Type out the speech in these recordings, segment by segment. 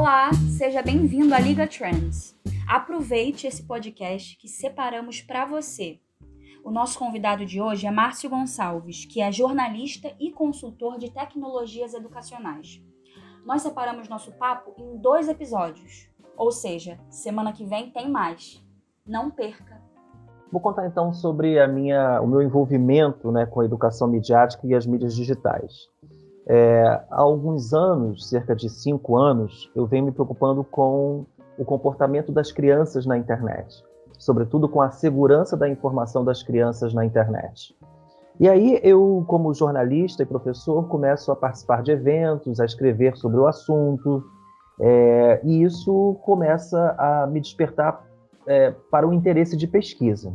Olá, seja bem-vindo à Liga Trends. Aproveite esse podcast que separamos para você. O nosso convidado de hoje é Márcio Gonçalves, que é jornalista e consultor de tecnologias educacionais. Nós separamos nosso papo em dois episódios, ou seja, semana que vem tem mais. Não perca! Vou contar então sobre a minha, o meu envolvimento né, com a educação midiática e as mídias digitais. É, há alguns anos, cerca de cinco anos, eu venho me preocupando com o comportamento das crianças na internet, sobretudo com a segurança da informação das crianças na internet. E aí eu, como jornalista e professor, começo a participar de eventos, a escrever sobre o assunto, é, e isso começa a me despertar é, para o interesse de pesquisa.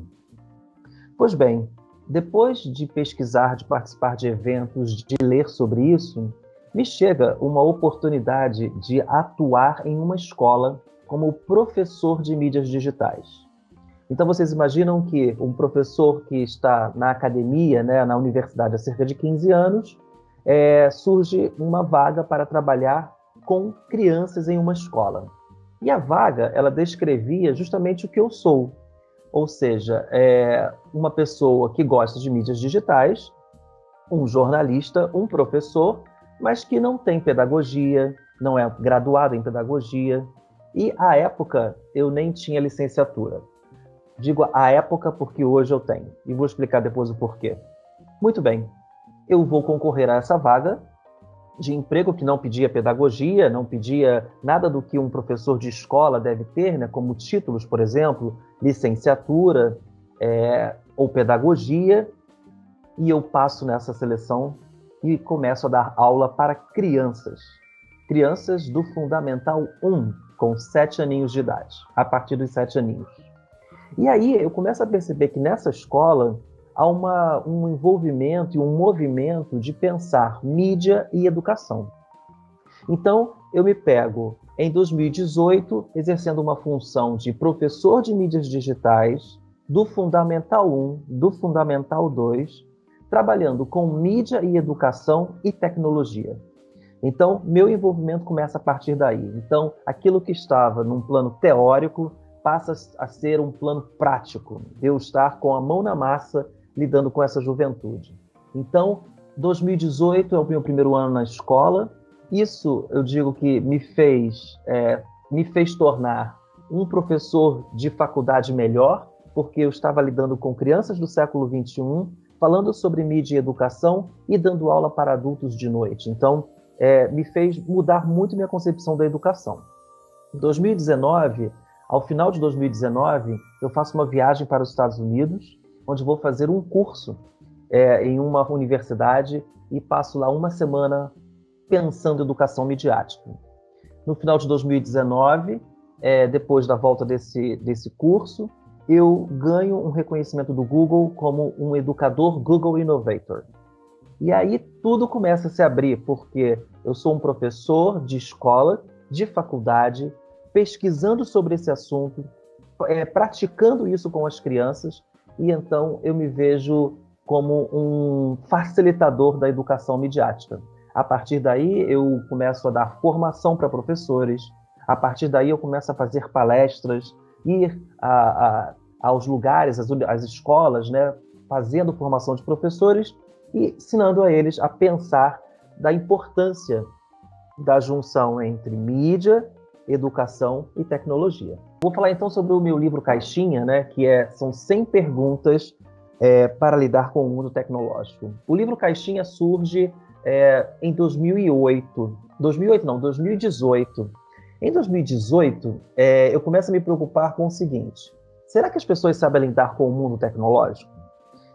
Pois bem, depois de pesquisar, de participar de eventos, de ler sobre isso, me chega uma oportunidade de atuar em uma escola como professor de mídias digitais. Então vocês imaginam que um professor que está na academia, né, na universidade há cerca de 15 anos, é, surge uma vaga para trabalhar com crianças em uma escola. E a vaga, ela descrevia justamente o que eu sou, ou seja, é uma pessoa que gosta de mídias digitais, um jornalista, um professor, mas que não tem pedagogia, não é graduado em pedagogia. E à época eu nem tinha licenciatura. Digo à época porque hoje eu tenho, e vou explicar depois o porquê. Muito bem, eu vou concorrer a essa vaga de emprego que não pedia pedagogia, não pedia nada do que um professor de escola deve ter, né, como títulos, por exemplo, licenciatura é, ou pedagogia, e eu passo nessa seleção e começo a dar aula para crianças, crianças do Fundamental 1, com sete aninhos de idade, a partir dos sete aninhos. E aí eu começo a perceber que nessa escola há uma, um envolvimento e um movimento de pensar mídia e educação. Então, eu me pego em 2018 exercendo uma função de professor de mídias digitais do Fundamental 1, do Fundamental 2, trabalhando com mídia e educação e tecnologia. Então, meu envolvimento começa a partir daí. Então, aquilo que estava num plano teórico passa a ser um plano prático, eu estar com a mão na massa lidando com essa juventude. Então, 2018 é o meu primeiro ano na escola. Isso eu digo que me fez é, me fez tornar um professor de faculdade melhor, porque eu estava lidando com crianças do século 21, falando sobre mídia e educação e dando aula para adultos de noite. Então, é, me fez mudar muito minha concepção da educação. Em 2019, ao final de 2019, eu faço uma viagem para os Estados Unidos onde vou fazer um curso é, em uma universidade e passo lá uma semana pensando educação midiática. No final de 2019, é, depois da volta desse, desse curso, eu ganho um reconhecimento do Google como um educador Google Innovator. E aí tudo começa a se abrir, porque eu sou um professor de escola, de faculdade, pesquisando sobre esse assunto, é, praticando isso com as crianças, e então eu me vejo como um facilitador da educação midiática. A partir daí, eu começo a dar formação para professores, a partir daí, eu começo a fazer palestras, ir a, a, aos lugares, às, às escolas, né, fazendo formação de professores e ensinando a eles a pensar da importância da junção entre mídia, educação e tecnologia. Vou falar então sobre o meu livro Caixinha, né, que é, são 100 perguntas é, para lidar com o mundo tecnológico. O livro Caixinha surge é, em 2008. 2008 não, 2018. Em 2018, é, eu começo a me preocupar com o seguinte: será que as pessoas sabem lidar com o mundo tecnológico?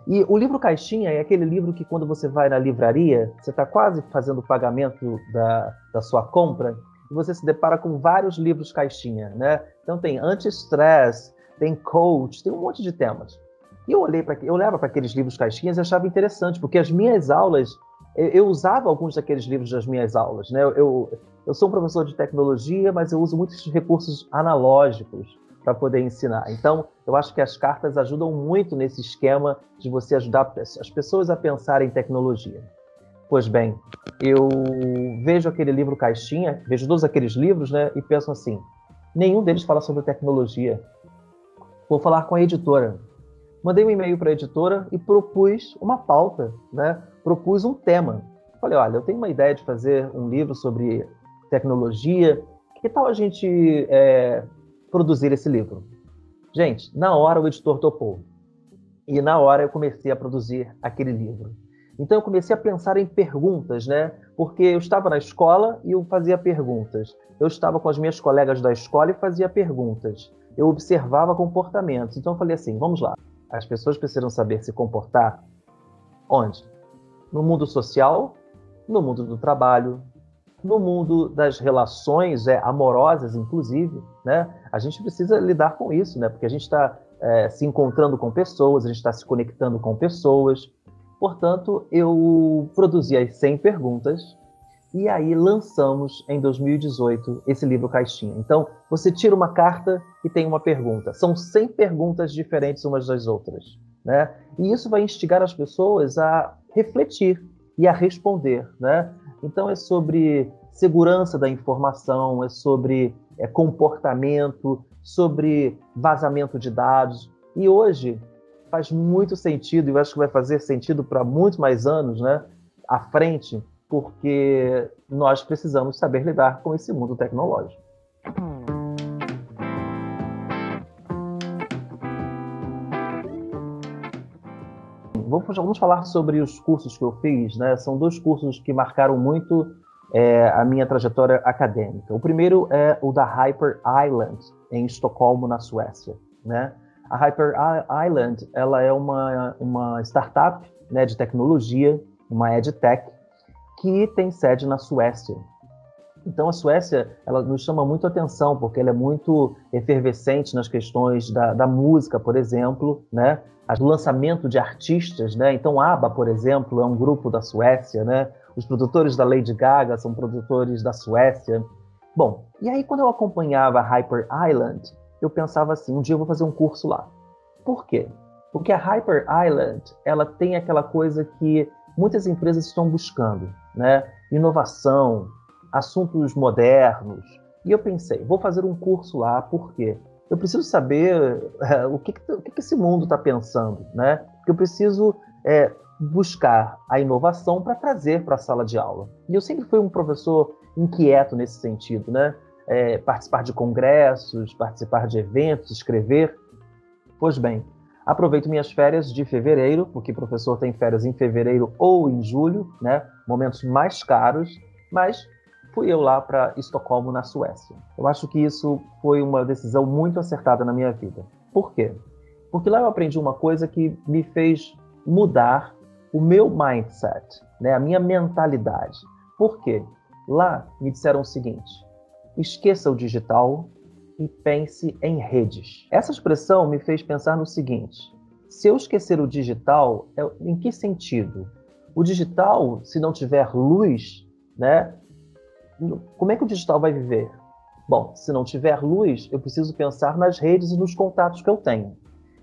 E o livro Caixinha é aquele livro que, quando você vai na livraria, você está quase fazendo o pagamento da, da sua compra, você se depara com vários livros caixinha, né? Então tem anti-stress, tem coach, tem um monte de temas. E eu olhei para eu olhava para aqueles livros caixinhas e achava interessante, porque as minhas aulas eu, eu usava alguns daqueles livros das minhas aulas, né? Eu, eu sou um professor de tecnologia, mas eu uso muitos recursos analógicos para poder ensinar. Então, eu acho que as cartas ajudam muito nesse esquema de você ajudar as pessoas a pensar em tecnologia. Pois bem, eu vejo aquele livro Caixinha, vejo todos aqueles livros, né, e penso assim: nenhum deles fala sobre tecnologia. Vou falar com a editora. Mandei um e-mail para a editora e propus uma pauta, né? Propus um tema. Falei, olha, eu tenho uma ideia de fazer um livro sobre tecnologia. Que tal a gente é, produzir esse livro? Gente, na hora o editor topou. E na hora eu comecei a produzir aquele livro. Então eu comecei a pensar em perguntas, né? Porque eu estava na escola e eu fazia perguntas. Eu estava com as minhas colegas da escola e fazia perguntas. Eu observava comportamentos. Então eu falei assim: vamos lá. As pessoas precisam saber se comportar onde? No mundo social, no mundo do trabalho, no mundo das relações é, amorosas, inclusive, né? A gente precisa lidar com isso, né? Porque a gente está é, se encontrando com pessoas, a gente está se conectando com pessoas. Portanto, eu produzi as 100 perguntas e aí lançamos em 2018 esse livro Caixinha. Então, você tira uma carta e tem uma pergunta. São 100 perguntas diferentes umas das outras. Né? E isso vai instigar as pessoas a refletir e a responder. Né? Então, é sobre segurança da informação, é sobre é, comportamento, sobre vazamento de dados. E hoje, faz muito sentido, e eu acho que vai fazer sentido para muitos mais anos né, à frente, porque nós precisamos saber lidar com esse mundo tecnológico. Vamos falar sobre os cursos que eu fiz. Né? São dois cursos que marcaram muito é, a minha trajetória acadêmica. O primeiro é o da Hyper Island, em Estocolmo, na Suécia. Né? A Hyper Island ela é uma, uma startup né, de tecnologia, uma edtech, que tem sede na Suécia. Então a Suécia ela nos chama muito atenção porque ela é muito efervescente nas questões da, da música, por exemplo, né? O lançamento de artistas, né? Então ABBA, por exemplo, é um grupo da Suécia, né? Os produtores da Lady Gaga são produtores da Suécia. Bom, e aí quando eu acompanhava Hyper Island, eu pensava assim, um dia eu vou fazer um curso lá. Por quê? Porque a Hyper Island, ela tem aquela coisa que muitas empresas estão buscando, né? Inovação, assuntos modernos. E eu pensei, vou fazer um curso lá, por quê? Eu preciso saber é, o, que, o que, esse mundo está pensando, né? Eu preciso é, buscar a inovação para trazer para a sala de aula. E eu sempre fui um professor inquieto nesse sentido, né? É, participar de congressos, participar de eventos, escrever. Pois bem, aproveito minhas férias de fevereiro, porque professor tem férias em fevereiro ou em julho, né? Momentos mais caros, mas fui eu lá para Estocolmo, na Suécia. Eu acho que isso foi uma decisão muito acertada na minha vida. Por quê? Porque lá eu aprendi uma coisa que me fez mudar o meu mindset, né? a minha mentalidade. Por quê? Lá me disseram o seguinte: esqueça o digital e pense em redes. Essa expressão me fez pensar no seguinte: se eu esquecer o digital, é, em que sentido? O digital, se não tiver luz, né? Como é que o digital vai viver? Bom, se não tiver luz, eu preciso pensar nas redes e nos contatos que eu tenho.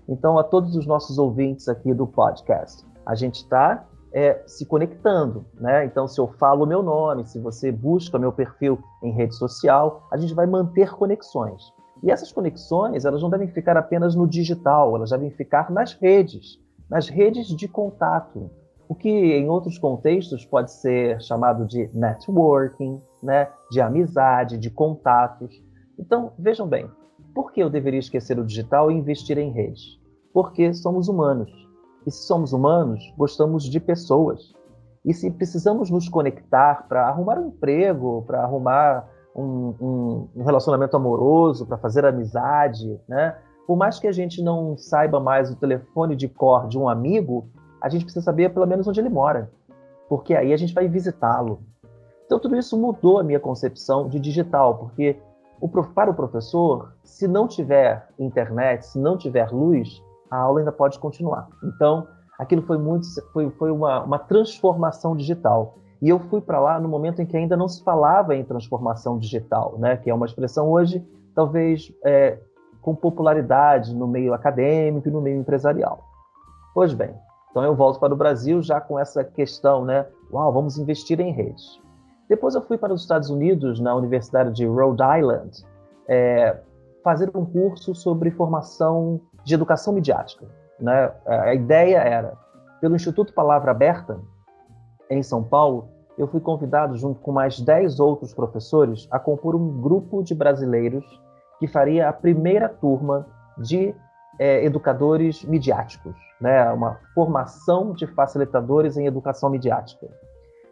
Então, a todos os nossos ouvintes aqui do podcast, a gente está é, se conectando, né? Então, se eu falo o meu nome, se você busca meu perfil em rede social, a gente vai manter conexões. E essas conexões, elas não devem ficar apenas no digital, elas devem ficar nas redes, nas redes de contato, o que em outros contextos pode ser chamado de networking, né? De amizade, de contatos. Então, vejam bem, por que eu deveria esquecer o digital e investir em redes? Porque somos humanos e se somos humanos, gostamos de pessoas. E se precisamos nos conectar para arrumar um emprego, para arrumar um, um, um, relacionamento amoroso, para fazer amizade, né? Por mais que a gente não saiba mais o telefone de cor de um amigo, a gente precisa saber pelo menos onde ele mora, porque aí a gente vai visitá-lo. Então tudo isso mudou a minha concepção de digital, porque o, para o professor, se não tiver internet, se não tiver luz, a aula ainda pode continuar. Então, aquilo foi muito, foi, foi uma, uma transformação digital. E eu fui para lá no momento em que ainda não se falava em transformação digital, né? Que é uma expressão hoje talvez é, com popularidade no meio acadêmico e no meio empresarial. Pois bem, então eu volto para o Brasil já com essa questão, né? Uau, vamos investir em redes. Depois eu fui para os Estados Unidos, na Universidade de Rhode Island, é, fazer um curso sobre formação de educação midiática. Né? A ideia era, pelo Instituto Palavra Aberta, em São Paulo, eu fui convidado, junto com mais 10 outros professores, a compor um grupo de brasileiros que faria a primeira turma de é, educadores midiáticos, né? uma formação de facilitadores em educação midiática.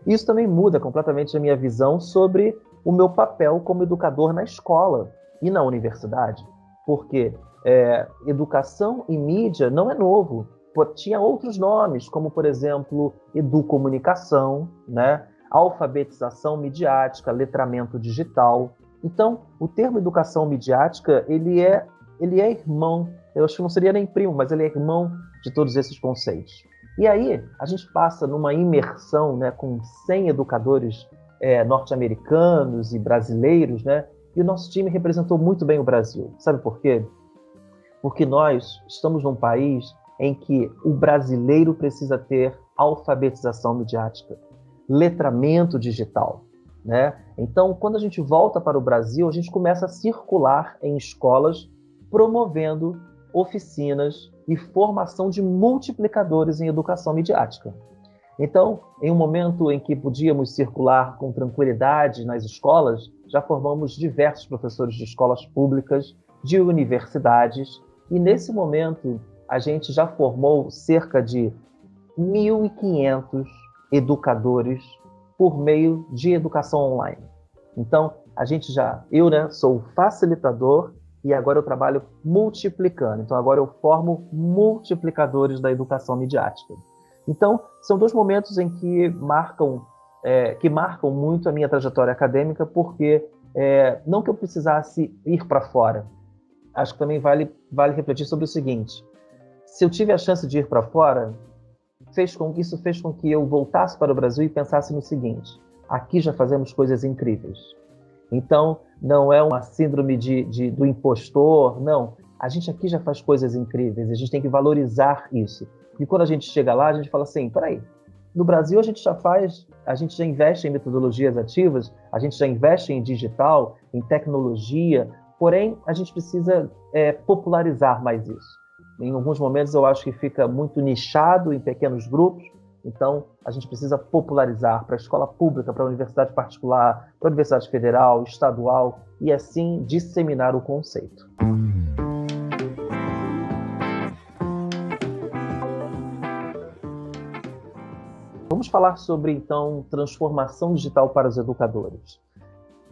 Isso também muda completamente a minha visão sobre o meu papel como educador na escola e na universidade, porque é, educação e mídia não é novo. Tinha outros nomes, como, por exemplo, educomunicação, né? alfabetização midiática, letramento digital. Então, o termo educação midiática, ele é, ele é irmão, eu acho que não seria nem primo, mas ele é irmão de todos esses conceitos. E aí, a gente passa numa imersão né, com 100 educadores é, norte-americanos e brasileiros, né? E o nosso time representou muito bem o Brasil. Sabe por quê? Porque nós estamos num país em que o brasileiro precisa ter alfabetização midiática, letramento digital. Né? Então, quando a gente volta para o Brasil, a gente começa a circular em escolas promovendo oficinas e formação de multiplicadores em educação midiática. Então, em um momento em que podíamos circular com tranquilidade nas escolas, já formamos diversos professores de escolas públicas, de universidades, e nesse momento a gente já formou cerca de 1.500 educadores por meio de educação online. Então, a gente já, eu né, sou facilitador e agora eu trabalho multiplicando. Então agora eu formo multiplicadores da educação midiática. Então são dois momentos em que marcam é, que marcam muito a minha trajetória acadêmica, porque é, não que eu precisasse ir para fora. Acho que também vale vale refletir sobre o seguinte: se eu tive a chance de ir para fora, fez com isso fez com que eu voltasse para o Brasil e pensasse no seguinte: aqui já fazemos coisas incríveis. Então, não é uma síndrome de, de, do impostor, não. A gente aqui já faz coisas incríveis, a gente tem que valorizar isso. E quando a gente chega lá, a gente fala assim: peraí, no Brasil a gente já faz, a gente já investe em metodologias ativas, a gente já investe em digital, em tecnologia, porém a gente precisa é, popularizar mais isso. Em alguns momentos eu acho que fica muito nichado em pequenos grupos, então, a gente precisa popularizar para a escola pública, para a universidade particular, para a universidade federal, estadual, e assim disseminar o conceito. Vamos falar sobre, então, transformação digital para os educadores.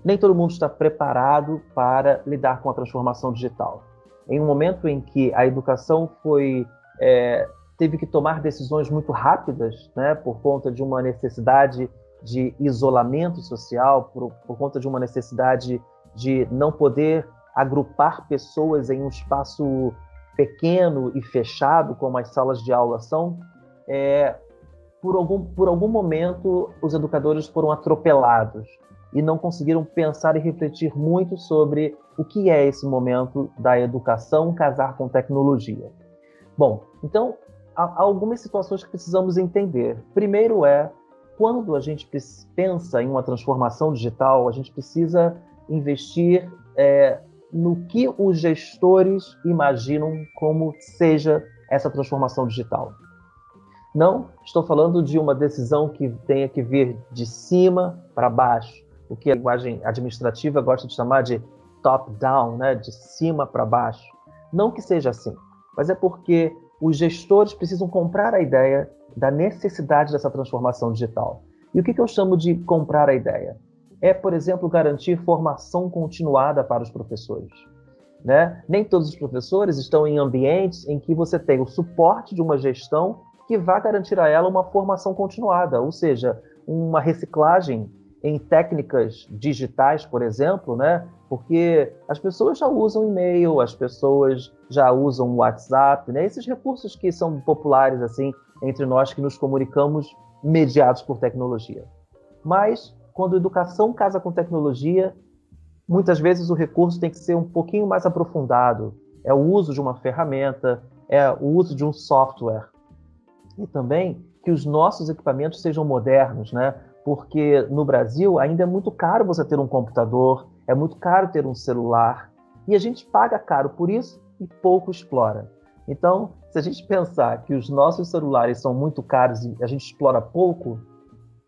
Nem todo mundo está preparado para lidar com a transformação digital. Em um momento em que a educação foi é, teve que tomar decisões muito rápidas, né, por conta de uma necessidade de isolamento social, por, por conta de uma necessidade de não poder agrupar pessoas em um espaço pequeno e fechado, como as salas de aula são, é, por, algum, por algum momento os educadores foram atropelados e não conseguiram pensar e refletir muito sobre o que é esse momento da educação casar com tecnologia. Bom, então há algumas situações que precisamos entender. Primeiro é, quando a gente pensa em uma transformação digital, a gente precisa investir é, no que os gestores imaginam como seja essa transformação digital. Não estou falando de uma decisão que tenha que vir de cima para baixo, o que a linguagem administrativa gosta de chamar de top-down, né? de cima para baixo. Não que seja assim, mas é porque os gestores precisam comprar a ideia da necessidade dessa transformação digital. E o que, eu chamo de comprar a ideia? É, por exemplo, garantir formação continuada para os professores. Né? Nem todos os professores estão em ambientes em que você tem o suporte de uma gestão que vá garantir a ela uma formação continuada, ou seja, uma reciclagem em técnicas digitais, por exemplo, né? Porque as pessoas já usam e-mail, as pessoas já usam WhatsApp, né? Esses recursos que são populares assim entre nós que nos comunicamos mediados por tecnologia. Mas quando educação casa com tecnologia, muitas vezes o recurso tem que ser um pouquinho mais aprofundado. É o uso de uma ferramenta, é o uso de um software. e também que os nossos equipamentos sejam modernos, né? Porque no Brasil ainda é muito caro você ter um computador, é muito caro ter um celular, e a gente paga caro por isso e pouco explora. Então, se a gente pensar que os nossos celulares são muito caros e a gente explora pouco,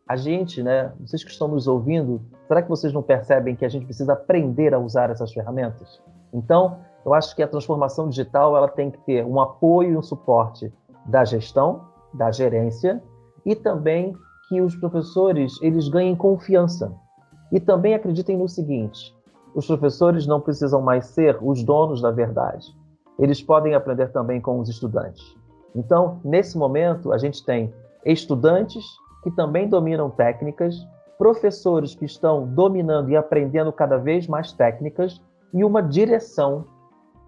a gente, né, vocês que estão nos ouvindo, será que vocês não percebem que a gente precisa aprender a usar essas ferramentas? Então, eu acho que a transformação digital ela tem que ter um apoio e um suporte da gestão, da gerência e também que os professores eles ganhem confiança. E também acreditem no seguinte: os professores não precisam mais ser os donos da verdade. Eles podem aprender também com os estudantes. Então, nesse momento, a gente tem estudantes que também dominam técnicas, professores que estão dominando e aprendendo cada vez mais técnicas e uma direção,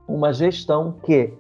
uma gestão que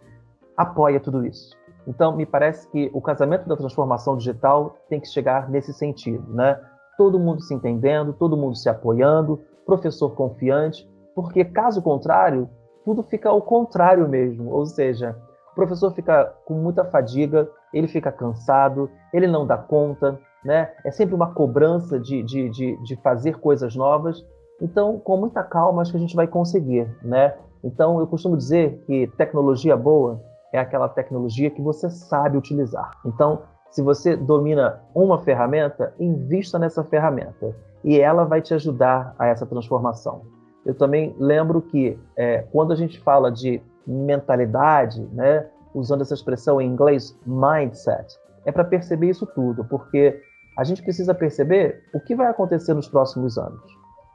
apoia tudo isso. Então, me parece que o casamento da transformação digital tem que chegar nesse sentido, né? Todo mundo se entendendo, todo mundo se apoiando, professor confiante, porque caso contrário, tudo fica ao contrário mesmo, ou seja, o professor fica com muita fadiga, ele fica cansado, ele não dá conta, né? É sempre uma cobrança de, de, de, de fazer coisas novas. Então, com muita calma, acho que a gente vai conseguir, né? Então, eu costumo dizer que tecnologia boa é aquela tecnologia que você sabe utilizar. Então, se você domina uma ferramenta, invista nessa ferramenta e ela vai te ajudar a essa transformação. Eu também lembro que é, quando a gente fala de mentalidade, né, usando essa expressão em inglês, mindset, é para perceber isso tudo, porque a gente precisa perceber o que vai acontecer nos próximos anos.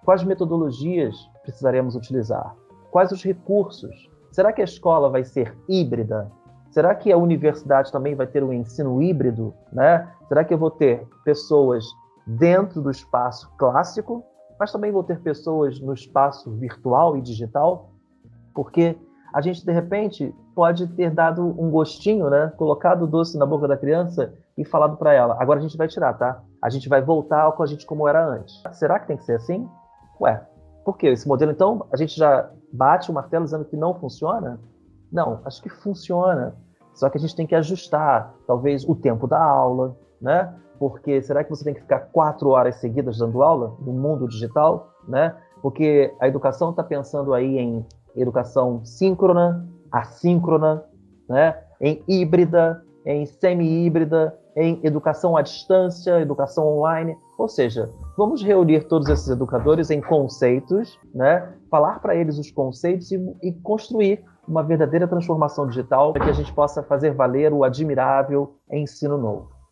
Quais metodologias precisaremos utilizar? Quais os recursos? Será que a escola vai ser híbrida? Será que a universidade também vai ter um ensino híbrido? Né? Será que eu vou ter pessoas dentro do espaço clássico, mas também vou ter pessoas no espaço virtual e digital, porque a gente de repente pode ter dado um gostinho, né? Colocado o doce na boca da criança e falado para ela: agora a gente vai tirar, tá? A gente vai voltar com a gente como era antes. Será que tem que ser assim? Ué, por quê? Esse modelo então a gente já bate o martelo dizendo que não funciona? Não, acho que funciona. Só que a gente tem que ajustar, talvez, o tempo da aula, né? porque será que você tem que ficar quatro horas seguidas dando aula no mundo digital, né? Porque a educação está pensando aí em educação síncrona, assíncrona, né? Em híbrida, em semi-híbrida, em educação à distância, educação online. Ou seja, vamos reunir todos esses educadores em conceitos, né? Falar para eles os conceitos e, e construir uma verdadeira transformação digital para que a gente possa fazer valer o admirável ensino novo.